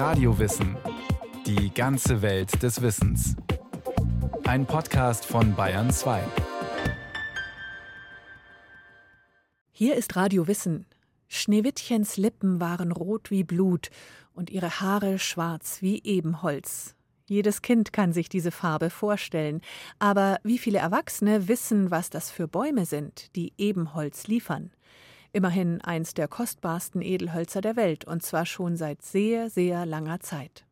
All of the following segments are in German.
Radiowissen. Die ganze Welt des Wissens. Ein Podcast von Bayern 2. Hier ist Radio Wissen. Schneewittchens Lippen waren rot wie Blut und ihre Haare schwarz wie Ebenholz. Jedes Kind kann sich diese Farbe vorstellen. Aber wie viele Erwachsene wissen, was das für Bäume sind, die Ebenholz liefern? Immerhin eins der kostbarsten Edelhölzer der Welt, und zwar schon seit sehr, sehr langer Zeit.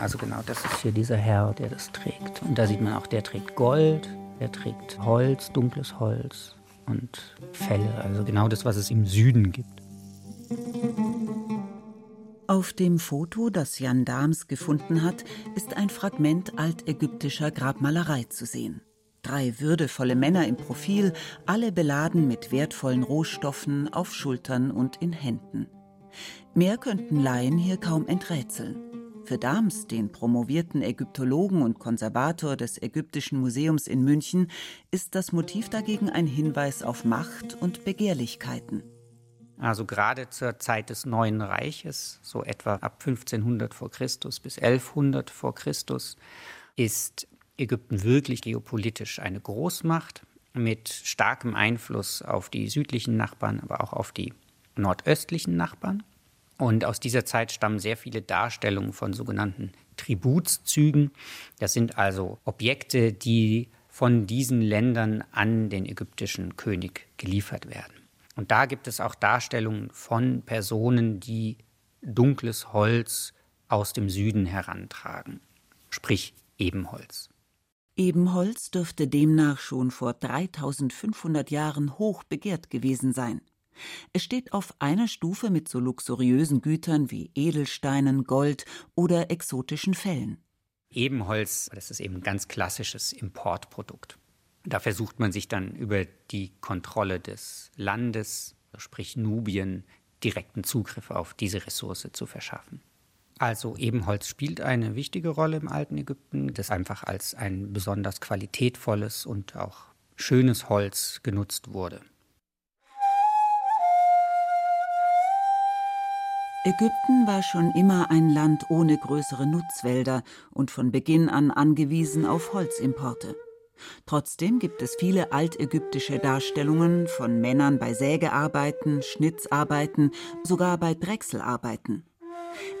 Also genau, das ist hier dieser Herr, der das trägt. Und da sieht man auch, der trägt Gold, der trägt Holz, dunkles Holz und Felle. Also genau das, was es im Süden gibt. Auf dem Foto, das Jan Dahms gefunden hat, ist ein Fragment altägyptischer Grabmalerei zu sehen. Drei würdevolle Männer im Profil, alle beladen mit wertvollen Rohstoffen auf Schultern und in Händen. Mehr könnten Laien hier kaum enträtseln. Für Dahms, den promovierten Ägyptologen und Konservator des Ägyptischen Museums in München, ist das Motiv dagegen ein Hinweis auf Macht und Begehrlichkeiten. Also gerade zur Zeit des Neuen Reiches, so etwa ab 1500 vor Christus bis 1100 vor Christus, ist Ägypten wirklich geopolitisch eine Großmacht mit starkem Einfluss auf die südlichen Nachbarn, aber auch auf die nordöstlichen Nachbarn. Und aus dieser Zeit stammen sehr viele Darstellungen von sogenannten Tributszügen. Das sind also Objekte, die von diesen Ländern an den ägyptischen König geliefert werden. Und da gibt es auch Darstellungen von Personen, die dunkles Holz aus dem Süden herantragen, sprich Ebenholz. Ebenholz dürfte demnach schon vor 3500 Jahren hoch begehrt gewesen sein. Es steht auf einer Stufe mit so luxuriösen Gütern wie Edelsteinen, Gold oder exotischen Fellen. Ebenholz, das ist eben ein ganz klassisches Importprodukt. Da versucht man sich dann über die Kontrolle des Landes, sprich Nubien, direkten Zugriff auf diese Ressource zu verschaffen. Also Ebenholz spielt eine wichtige Rolle im alten Ägypten, das einfach als ein besonders qualitätvolles und auch schönes Holz genutzt wurde. Ägypten war schon immer ein Land ohne größere Nutzwälder und von Beginn an angewiesen auf Holzimporte. Trotzdem gibt es viele altägyptische Darstellungen von Männern bei Sägearbeiten, Schnitzarbeiten, sogar bei Drechselarbeiten.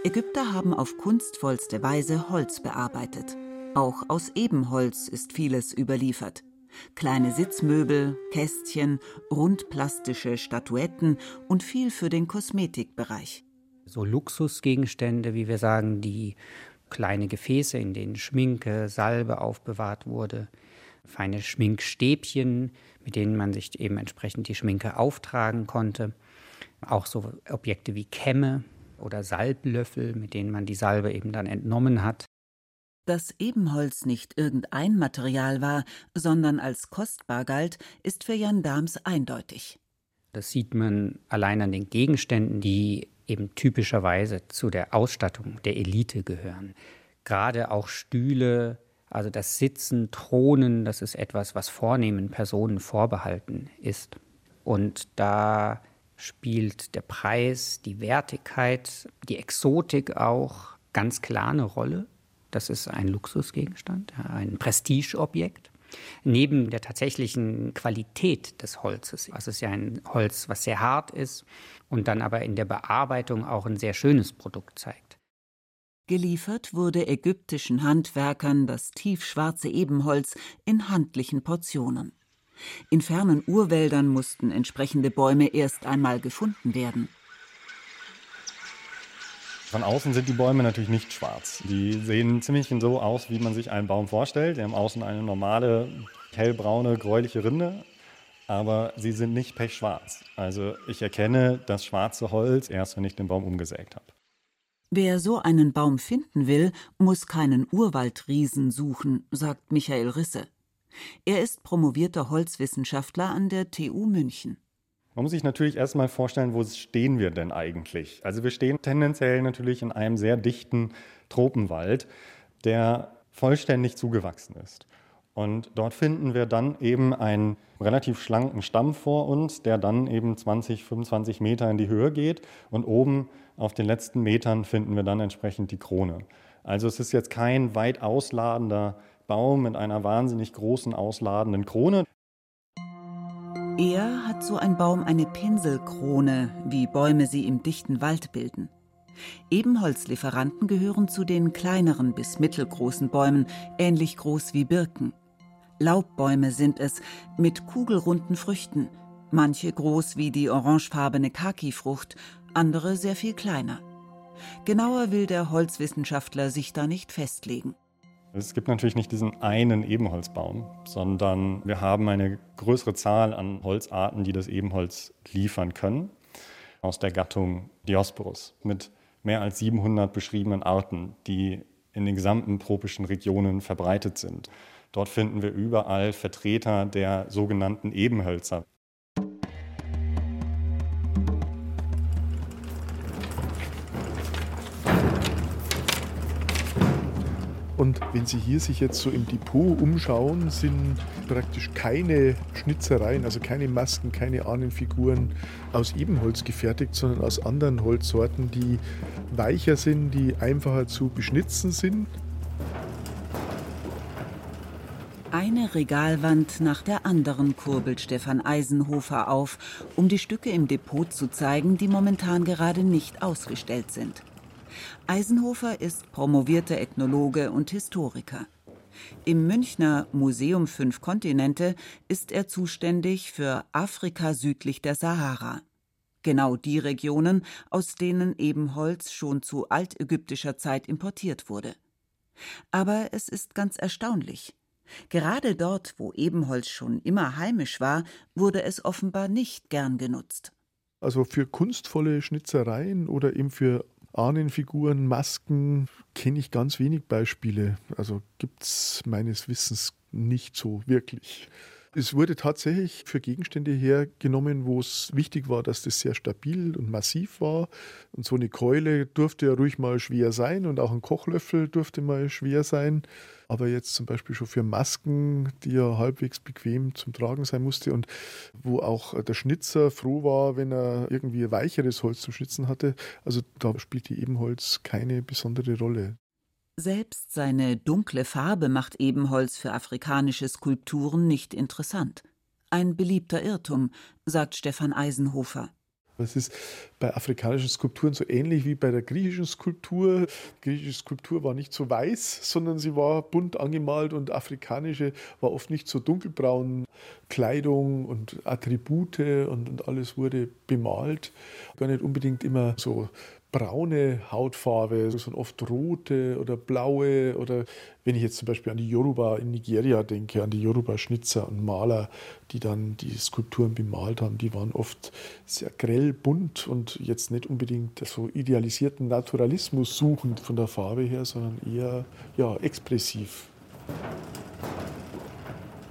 Ägypter haben auf kunstvollste Weise Holz bearbeitet. Auch aus Ebenholz ist vieles überliefert. Kleine Sitzmöbel, Kästchen, rundplastische Statuetten und viel für den Kosmetikbereich. So Luxusgegenstände, wie wir sagen, die kleine Gefäße, in denen Schminke, Salbe aufbewahrt wurde, feine Schminkstäbchen, mit denen man sich eben entsprechend die Schminke auftragen konnte. Auch so Objekte wie Kämme oder Salblöffel, mit denen man die Salbe eben dann entnommen hat. Dass Ebenholz nicht irgendein Material war, sondern als kostbar galt, ist für Jan Dahms eindeutig. Das sieht man allein an den Gegenständen, die eben typischerweise zu der Ausstattung der Elite gehören. Gerade auch Stühle, also das Sitzen, Thronen, das ist etwas, was vornehmen Personen vorbehalten ist. Und da spielt der Preis, die Wertigkeit, die Exotik auch ganz klar eine Rolle. Das ist ein Luxusgegenstand, ein Prestigeobjekt. Neben der tatsächlichen Qualität des Holzes. Also es ist ja ein Holz, was sehr hart ist und dann aber in der Bearbeitung auch ein sehr schönes Produkt zeigt. Geliefert wurde ägyptischen Handwerkern das tiefschwarze Ebenholz in handlichen Portionen. In fernen Urwäldern mussten entsprechende Bäume erst einmal gefunden werden. Von außen sind die Bäume natürlich nicht schwarz. Die sehen ziemlich so aus, wie man sich einen Baum vorstellt. Die haben außen eine normale, hellbraune, gräuliche Rinde, aber sie sind nicht pechschwarz. Also ich erkenne das schwarze Holz erst, wenn ich den Baum umgesägt habe. Wer so einen Baum finden will, muss keinen Urwaldriesen suchen, sagt Michael Risse. Er ist promovierter Holzwissenschaftler an der TU München. Man muss sich natürlich erstmal vorstellen, wo stehen wir denn eigentlich? Also wir stehen tendenziell natürlich in einem sehr dichten Tropenwald, der vollständig zugewachsen ist. Und dort finden wir dann eben einen relativ schlanken Stamm vor uns, der dann eben 20, 25 Meter in die Höhe geht. Und oben auf den letzten Metern finden wir dann entsprechend die Krone. Also es ist jetzt kein weit ausladender Baum mit einer wahnsinnig großen ausladenden Krone. Eher hat so ein Baum eine Pinselkrone, wie Bäume sie im dichten Wald bilden. Ebenholzlieferanten gehören zu den kleineren bis mittelgroßen Bäumen, ähnlich groß wie Birken. Laubbäume sind es, mit kugelrunden Früchten, manche groß wie die orangefarbene Kaki-Frucht, andere sehr viel kleiner. Genauer will der Holzwissenschaftler sich da nicht festlegen. Es gibt natürlich nicht diesen einen Ebenholzbaum, sondern wir haben eine größere Zahl an Holzarten, die das Ebenholz liefern können, aus der Gattung Diosporus mit mehr als 700 beschriebenen Arten, die in den gesamten tropischen Regionen verbreitet sind. Dort finden wir überall Vertreter der sogenannten Ebenhölzer. Und wenn Sie hier sich jetzt so im Depot umschauen, sind praktisch keine Schnitzereien, also keine Masken, keine Ahnenfiguren aus Ebenholz gefertigt, sondern aus anderen Holzsorten, die weicher sind, die einfacher zu beschnitzen sind. Eine Regalwand nach der anderen kurbelt Stefan Eisenhofer auf, um die Stücke im Depot zu zeigen, die momentan gerade nicht ausgestellt sind. Eisenhofer ist promovierter Ethnologe und Historiker. Im Münchner Museum Fünf Kontinente ist er zuständig für Afrika südlich der Sahara. Genau die Regionen, aus denen Ebenholz schon zu altägyptischer Zeit importiert wurde. Aber es ist ganz erstaunlich. Gerade dort, wo Ebenholz schon immer heimisch war, wurde es offenbar nicht gern genutzt. Also für kunstvolle Schnitzereien oder eben für Ahnenfiguren, Masken kenne ich ganz wenig Beispiele. Also gibt es meines Wissens nicht so wirklich. Es wurde tatsächlich für Gegenstände hergenommen, wo es wichtig war, dass das sehr stabil und massiv war. Und so eine Keule durfte ja ruhig mal schwer sein und auch ein Kochlöffel durfte mal schwer sein. Aber jetzt zum Beispiel schon für Masken, die ja halbwegs bequem zum Tragen sein musste und wo auch der Schnitzer froh war, wenn er irgendwie weicheres Holz zum Schnitzen hatte. Also da spielt die Ebenholz keine besondere Rolle. Selbst seine dunkle Farbe macht Ebenholz für afrikanische Skulpturen nicht interessant. Ein beliebter Irrtum, sagt Stefan Eisenhofer. Es ist bei afrikanischen Skulpturen so ähnlich wie bei der griechischen Skulptur. Die griechische Skulptur war nicht so weiß, sondern sie war bunt angemalt und afrikanische war oft nicht so dunkelbraun. Kleidung und Attribute und, und alles wurde bemalt. Gar nicht unbedingt immer so braune Hautfarbe, sondern oft rote oder blaue oder wenn ich jetzt zum Beispiel an die Yoruba in Nigeria denke, an die Yoruba-Schnitzer und Maler, die dann die Skulpturen bemalt haben, die waren oft sehr grell bunt und jetzt nicht unbedingt so idealisierten Naturalismus suchend von der Farbe her, sondern eher ja, expressiv.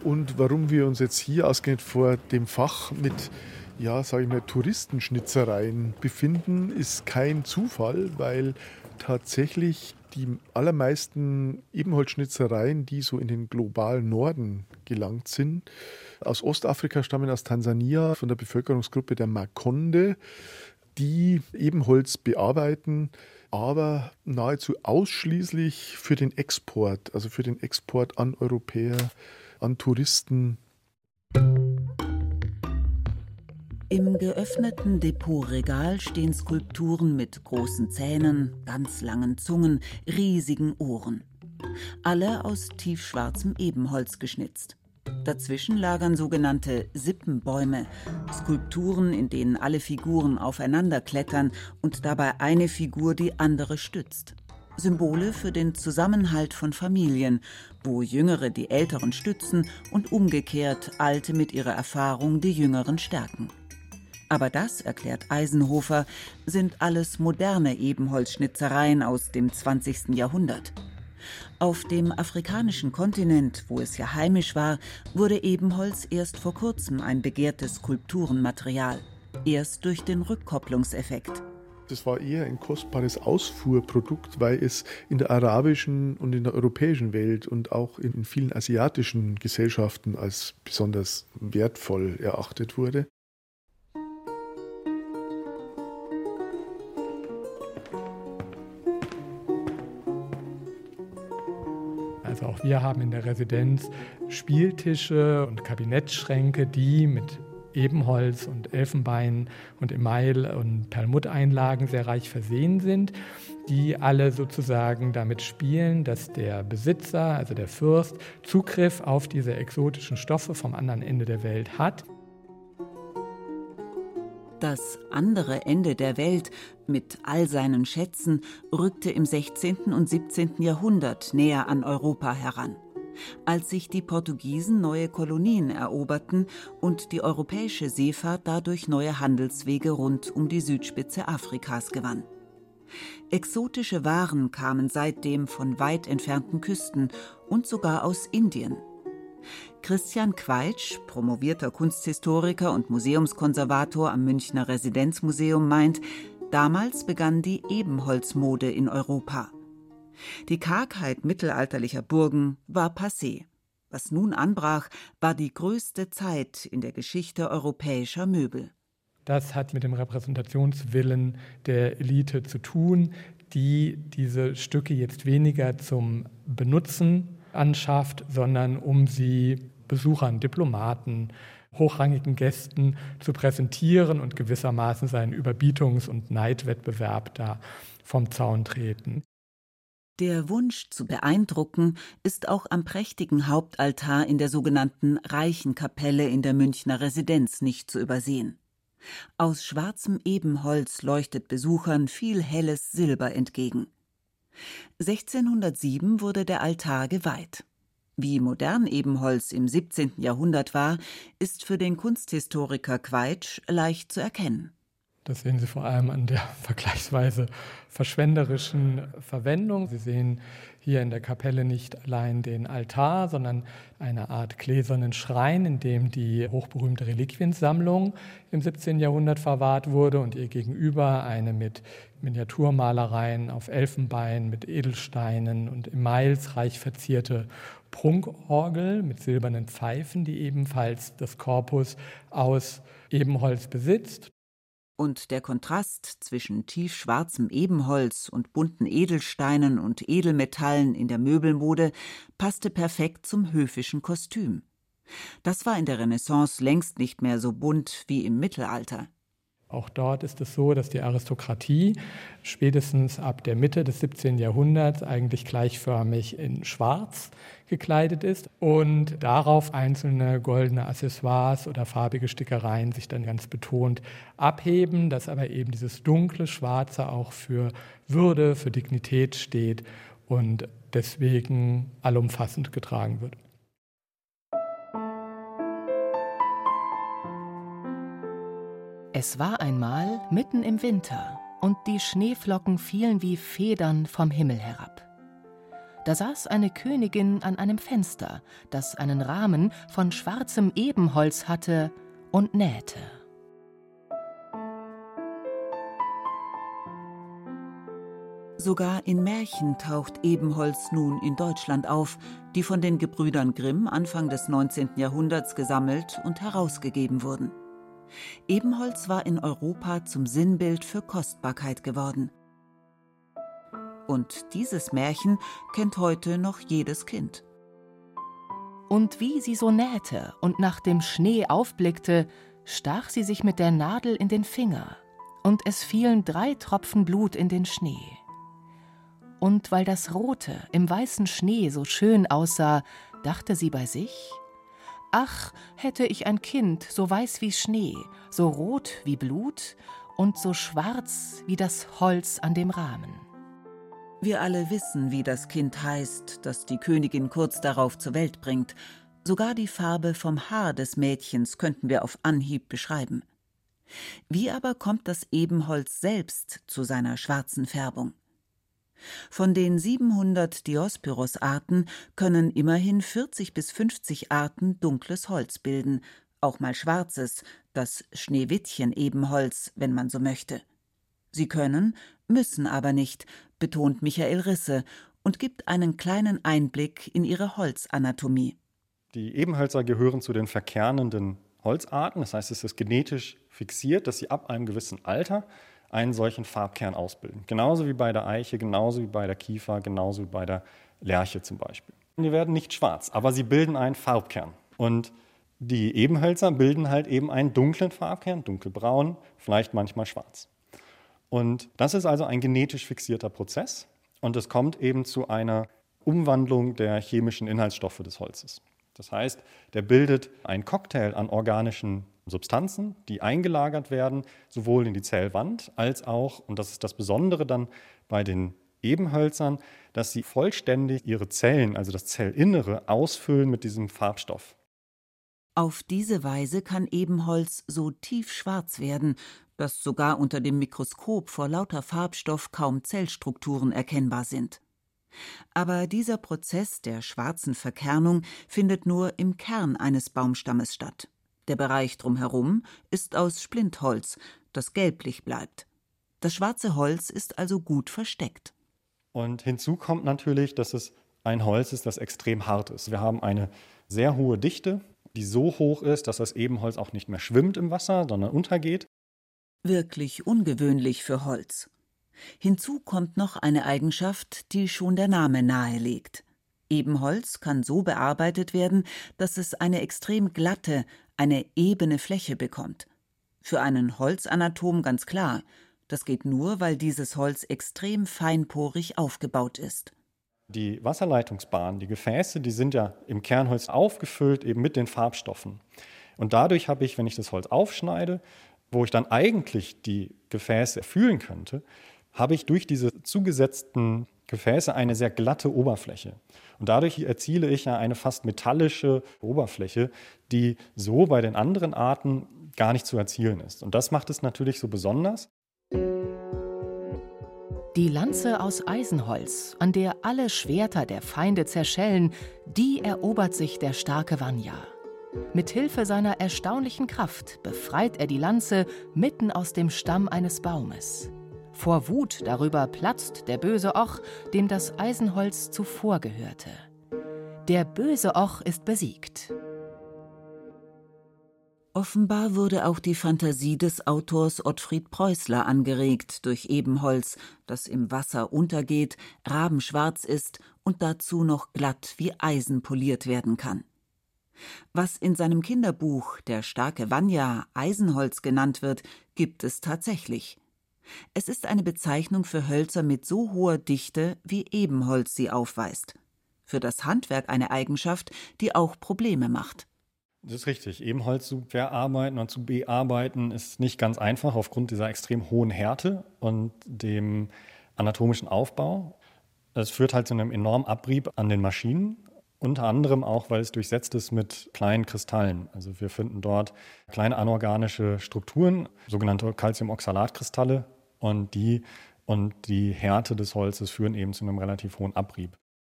Und warum wir uns jetzt hier ausgehend vor dem Fach mit ja, sage ich mal, Touristenschnitzereien befinden, ist kein Zufall, weil tatsächlich die allermeisten Ebenholzschnitzereien, die so in den globalen Norden gelangt sind, aus Ostafrika stammen, aus Tansania, von der Bevölkerungsgruppe der Makonde, die Ebenholz bearbeiten, aber nahezu ausschließlich für den Export, also für den Export an Europäer, an Touristen. Im geöffneten Depotregal stehen Skulpturen mit großen Zähnen, ganz langen Zungen, riesigen Ohren. Alle aus tiefschwarzem Ebenholz geschnitzt. Dazwischen lagern sogenannte Sippenbäume, Skulpturen, in denen alle Figuren aufeinander klettern und dabei eine Figur die andere stützt. Symbole für den Zusammenhalt von Familien, wo Jüngere die Älteren stützen und umgekehrt Alte mit ihrer Erfahrung die Jüngeren stärken. Aber das, erklärt Eisenhofer, sind alles moderne Ebenholzschnitzereien aus dem 20. Jahrhundert. Auf dem afrikanischen Kontinent, wo es ja heimisch war, wurde Ebenholz erst vor kurzem ein begehrtes Skulpturenmaterial. Erst durch den Rückkopplungseffekt. Das war eher ein kostbares Ausfuhrprodukt, weil es in der arabischen und in der europäischen Welt und auch in vielen asiatischen Gesellschaften als besonders wertvoll erachtet wurde. Auch wir haben in der Residenz Spieltische und Kabinettschränke, die mit Ebenholz und Elfenbein und Email und Perlmutteinlagen sehr reich versehen sind, die alle sozusagen damit spielen, dass der Besitzer, also der Fürst, Zugriff auf diese exotischen Stoffe vom anderen Ende der Welt hat. Das andere Ende der Welt mit all seinen Schätzen rückte im 16. und 17. Jahrhundert näher an Europa heran als sich die Portugiesen neue Kolonien eroberten und die europäische Seefahrt dadurch neue Handelswege rund um die Südspitze Afrikas gewann. Exotische Waren kamen seitdem von weit entfernten Küsten und sogar aus Indien. Christian Queitsch, promovierter Kunsthistoriker und Museumskonservator am Münchner Residenzmuseum, meint, damals begann die Ebenholzmode in Europa. Die Kargheit mittelalterlicher Burgen war passé. Was nun anbrach, war die größte Zeit in der Geschichte europäischer Möbel. Das hat mit dem Repräsentationswillen der Elite zu tun, die diese Stücke jetzt weniger zum Benutzen anschafft, sondern um sie Besuchern, Diplomaten, hochrangigen Gästen zu präsentieren und gewissermaßen seinen Überbietungs- und Neidwettbewerb da vom Zaun treten. Der Wunsch zu beeindrucken ist auch am prächtigen Hauptaltar in der sogenannten Reichenkapelle in der Münchner Residenz nicht zu übersehen. Aus schwarzem Ebenholz leuchtet Besuchern viel helles Silber entgegen. 1607 wurde der Altar geweiht. Wie modern Ebenholz im 17. Jahrhundert war, ist für den Kunsthistoriker Queitsch leicht zu erkennen. Das sehen Sie vor allem an der vergleichsweise verschwenderischen Verwendung. Sie sehen hier in der Kapelle nicht allein den Altar, sondern eine Art gläsernen Schrein, in dem die hochberühmte Reliquiensammlung im 17. Jahrhundert verwahrt wurde und ihr gegenüber eine mit Miniaturmalereien auf Elfenbein, mit Edelsteinen und Emails reich verzierte Prunkorgel mit silbernen Pfeifen, die ebenfalls das Korpus aus Ebenholz besitzt und der Kontrast zwischen tiefschwarzem Ebenholz und bunten Edelsteinen und Edelmetallen in der Möbelmode passte perfekt zum höfischen Kostüm. Das war in der Renaissance längst nicht mehr so bunt wie im Mittelalter. Auch dort ist es so, dass die Aristokratie spätestens ab der Mitte des 17. Jahrhunderts eigentlich gleichförmig in Schwarz gekleidet ist und darauf einzelne goldene Accessoires oder farbige Stickereien sich dann ganz betont abheben, dass aber eben dieses dunkle Schwarze auch für Würde, für Dignität steht und deswegen allumfassend getragen wird. Es war einmal mitten im Winter und die Schneeflocken fielen wie Federn vom Himmel herab. Da saß eine Königin an einem Fenster, das einen Rahmen von schwarzem Ebenholz hatte, und nähte. Sogar in Märchen taucht Ebenholz nun in Deutschland auf, die von den Gebrüdern Grimm Anfang des 19. Jahrhunderts gesammelt und herausgegeben wurden. Ebenholz war in Europa zum Sinnbild für Kostbarkeit geworden. Und dieses Märchen kennt heute noch jedes Kind. Und wie sie so nähte und nach dem Schnee aufblickte, stach sie sich mit der Nadel in den Finger, und es fielen drei Tropfen Blut in den Schnee. Und weil das Rote im weißen Schnee so schön aussah, dachte sie bei sich, Ach, hätte ich ein Kind, so weiß wie Schnee, so rot wie Blut und so schwarz wie das Holz an dem Rahmen. Wir alle wissen, wie das Kind heißt, das die Königin kurz darauf zur Welt bringt. Sogar die Farbe vom Haar des Mädchens könnten wir auf Anhieb beschreiben. Wie aber kommt das Ebenholz selbst zu seiner schwarzen Färbung? Von den 700 Diospyros-Arten können immerhin 40 bis 50 Arten dunkles Holz bilden, auch mal schwarzes, das Schneewittchen-Ebenholz, wenn man so möchte. Sie können, müssen aber nicht, betont Michael Risse und gibt einen kleinen Einblick in ihre Holzanatomie. Die Ebenhölzer gehören zu den verkernenden Holzarten. Das heißt, es ist genetisch fixiert, dass sie ab einem gewissen Alter einen solchen Farbkern ausbilden. Genauso wie bei der Eiche, genauso wie bei der Kiefer, genauso wie bei der Lerche zum Beispiel. Die werden nicht schwarz, aber sie bilden einen Farbkern. Und die Ebenhölzer bilden halt eben einen dunklen Farbkern, dunkelbraun, vielleicht manchmal schwarz. Und das ist also ein genetisch fixierter Prozess und es kommt eben zu einer Umwandlung der chemischen Inhaltsstoffe des Holzes. Das heißt, der bildet einen Cocktail an organischen Substanzen, die eingelagert werden, sowohl in die Zellwand als auch, und das ist das Besondere dann bei den Ebenhölzern, dass sie vollständig ihre Zellen, also das Zellinnere, ausfüllen mit diesem Farbstoff. Auf diese Weise kann Ebenholz so tiefschwarz werden, dass sogar unter dem Mikroskop vor lauter Farbstoff kaum Zellstrukturen erkennbar sind. Aber dieser Prozess der schwarzen Verkernung findet nur im Kern eines Baumstammes statt. Der Bereich drumherum ist aus Splintholz, das gelblich bleibt. Das schwarze Holz ist also gut versteckt. Und hinzu kommt natürlich, dass es ein Holz ist, das extrem hart ist. Wir haben eine sehr hohe Dichte, die so hoch ist, dass das Ebenholz auch nicht mehr schwimmt im Wasser, sondern untergeht. Wirklich ungewöhnlich für Holz. Hinzu kommt noch eine Eigenschaft, die schon der Name nahelegt. Ebenholz kann so bearbeitet werden, dass es eine extrem glatte, eine ebene Fläche bekommt. Für einen Holzanatom ganz klar, das geht nur, weil dieses Holz extrem feinporig aufgebaut ist. Die Wasserleitungsbahnen, die Gefäße, die sind ja im Kernholz aufgefüllt eben mit den Farbstoffen. Und dadurch habe ich, wenn ich das Holz aufschneide, wo ich dann eigentlich die Gefäße fühlen könnte, habe ich durch diese zugesetzten Gefäße eine sehr glatte Oberfläche. Und dadurch erziele ich ja eine fast metallische Oberfläche, die so bei den anderen Arten gar nicht zu erzielen ist. Und das macht es natürlich so besonders. Die Lanze aus Eisenholz, an der alle Schwerter der Feinde zerschellen, die erobert sich der starke Vanya. Mit Hilfe seiner erstaunlichen Kraft befreit er die Lanze mitten aus dem Stamm eines Baumes. Vor Wut darüber platzt der böse Och, dem das Eisenholz zuvor gehörte. Der böse Och ist besiegt. Offenbar wurde auch die Fantasie des Autors Ottfried Preußler angeregt durch Ebenholz, das im Wasser untergeht, rabenschwarz ist und dazu noch glatt wie Eisen poliert werden kann. Was in seinem Kinderbuch Der starke Vanya Eisenholz genannt wird, gibt es tatsächlich. Es ist eine Bezeichnung für Hölzer mit so hoher Dichte, wie Ebenholz sie aufweist. Für das Handwerk eine Eigenschaft, die auch Probleme macht. Das ist richtig. Ebenholz zu verarbeiten und zu bearbeiten ist nicht ganz einfach aufgrund dieser extrem hohen Härte und dem anatomischen Aufbau. Es führt halt zu einem enormen Abrieb an den Maschinen, unter anderem auch, weil es durchsetzt ist mit kleinen Kristallen. Also wir finden dort kleine anorganische Strukturen, sogenannte Calciumoxalatkristalle, und die und die Härte des Holzes führen eben zu einem relativ hohen Abrieb.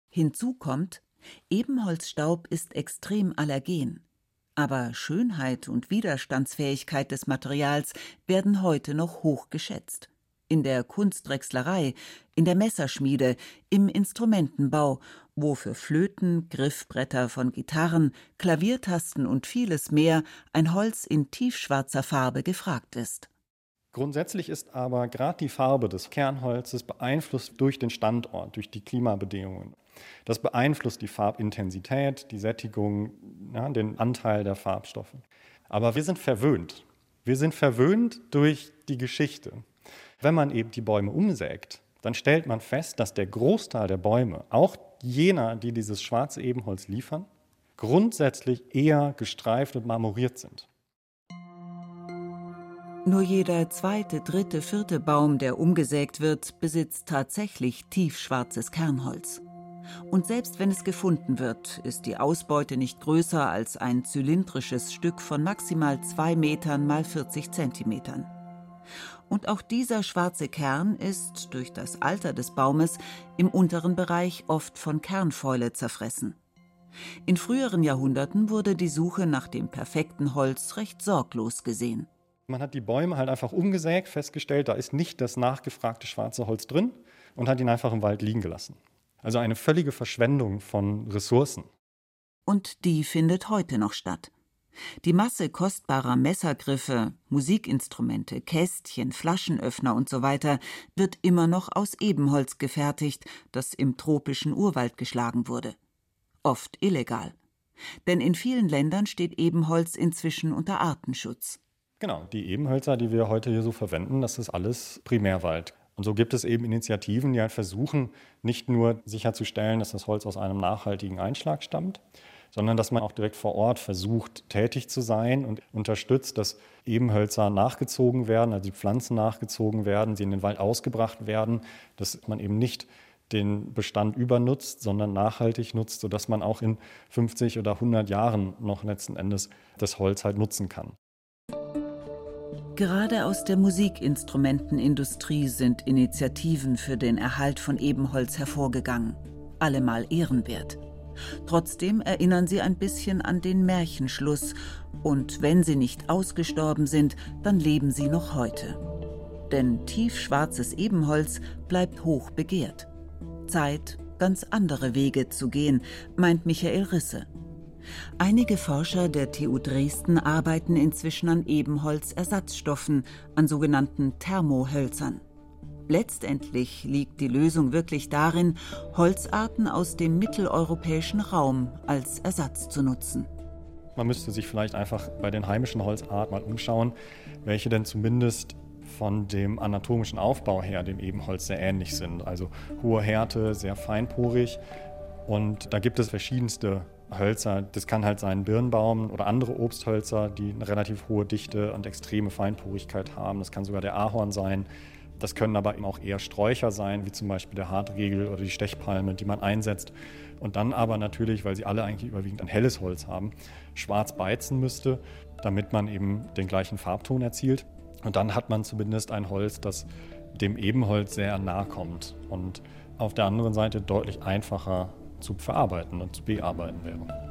Hinzu kommt, Ebenholzstaub ist extrem allergen. Aber Schönheit und Widerstandsfähigkeit des Materials werden heute noch hoch geschätzt. In der Kunstdrechslerei, in der Messerschmiede, im Instrumentenbau, wo für Flöten, Griffbretter von Gitarren, Klaviertasten und vieles mehr ein Holz in tiefschwarzer Farbe gefragt ist. Grundsätzlich ist aber gerade die Farbe des Kernholzes beeinflusst durch den Standort, durch die Klimabedingungen. Das beeinflusst die Farbintensität, die Sättigung, ja, den Anteil der Farbstoffe. Aber wir sind verwöhnt. Wir sind verwöhnt durch die Geschichte. Wenn man eben die Bäume umsägt, dann stellt man fest, dass der Großteil der Bäume, auch jener, die dieses schwarze Ebenholz liefern, grundsätzlich eher gestreift und marmoriert sind. Nur jeder zweite, dritte, vierte Baum, der umgesägt wird, besitzt tatsächlich tiefschwarzes Kernholz. Und selbst wenn es gefunden wird, ist die Ausbeute nicht größer als ein zylindrisches Stück von maximal zwei Metern mal 40 Zentimetern. Und auch dieser schwarze Kern ist durch das Alter des Baumes im unteren Bereich oft von Kernfäule zerfressen. In früheren Jahrhunderten wurde die Suche nach dem perfekten Holz recht sorglos gesehen. Man hat die Bäume halt einfach umgesägt, festgestellt, da ist nicht das nachgefragte schwarze Holz drin und hat ihn einfach im Wald liegen gelassen. Also eine völlige Verschwendung von Ressourcen. Und die findet heute noch statt. Die Masse kostbarer Messergriffe, Musikinstrumente, Kästchen, Flaschenöffner usw. So wird immer noch aus Ebenholz gefertigt, das im tropischen Urwald geschlagen wurde. Oft illegal. Denn in vielen Ländern steht Ebenholz inzwischen unter Artenschutz. Genau, die Ebenhölzer, die wir heute hier so verwenden, das ist alles Primärwald. Und so gibt es eben Initiativen, die halt versuchen, nicht nur sicherzustellen, dass das Holz aus einem nachhaltigen Einschlag stammt, sondern dass man auch direkt vor Ort versucht, tätig zu sein und unterstützt, dass Ebenhölzer nachgezogen werden, also die Pflanzen nachgezogen werden, sie in den Wald ausgebracht werden, dass man eben nicht den Bestand übernutzt, sondern nachhaltig nutzt, sodass man auch in 50 oder 100 Jahren noch letzten Endes das Holz halt nutzen kann. Gerade aus der Musikinstrumentenindustrie sind Initiativen für den Erhalt von Ebenholz hervorgegangen. Allemal ehrenwert. Trotzdem erinnern sie ein bisschen an den Märchenschluss, und wenn sie nicht ausgestorben sind, dann leben sie noch heute. Denn tiefschwarzes Ebenholz bleibt hoch begehrt. Zeit, ganz andere Wege zu gehen, meint Michael Risse. Einige Forscher der TU Dresden arbeiten inzwischen an Ebenholzersatzstoffen, an sogenannten Thermohölzern. Letztendlich liegt die Lösung wirklich darin, Holzarten aus dem mitteleuropäischen Raum als Ersatz zu nutzen. Man müsste sich vielleicht einfach bei den heimischen Holzarten mal umschauen, welche denn zumindest von dem anatomischen Aufbau her dem Ebenholz sehr ähnlich sind. Also hohe Härte, sehr feinporig. Und da gibt es verschiedenste Hölzer. Das kann halt sein Birnbaum oder andere Obsthölzer, die eine relativ hohe Dichte und extreme Feinporigkeit haben. Das kann sogar der Ahorn sein. Das können aber eben auch eher Sträucher sein, wie zum Beispiel der Hartriegel oder die Stechpalme, die man einsetzt. Und dann aber natürlich, weil sie alle eigentlich überwiegend ein helles Holz haben, schwarz beizen müsste, damit man eben den gleichen Farbton erzielt. Und dann hat man zumindest ein Holz, das dem Ebenholz sehr nahe kommt und auf der anderen Seite deutlich einfacher zu verarbeiten und zu bearbeiten wäre.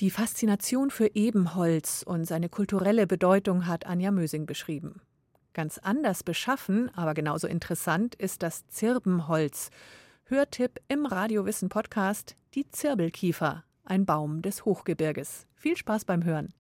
Die Faszination für Ebenholz und seine kulturelle Bedeutung hat Anja Mösing beschrieben. Ganz anders beschaffen, aber genauso interessant ist das Zirbenholz. Hörtipp im Radiowissen Podcast Die Zirbelkiefer, ein Baum des Hochgebirges. Viel Spaß beim Hören.